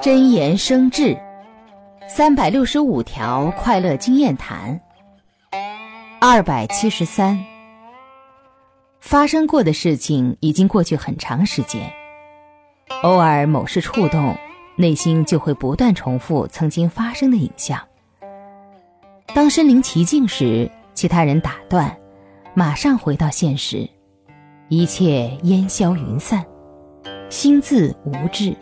真言生智，三百六十五条快乐经验谈二百七十三。发生过的事情已经过去很长时间，偶尔某事触动，内心就会不断重复曾经发生的影像。当身临其境时，其他人打断，马上回到现实，一切烟消云散，心自无滞。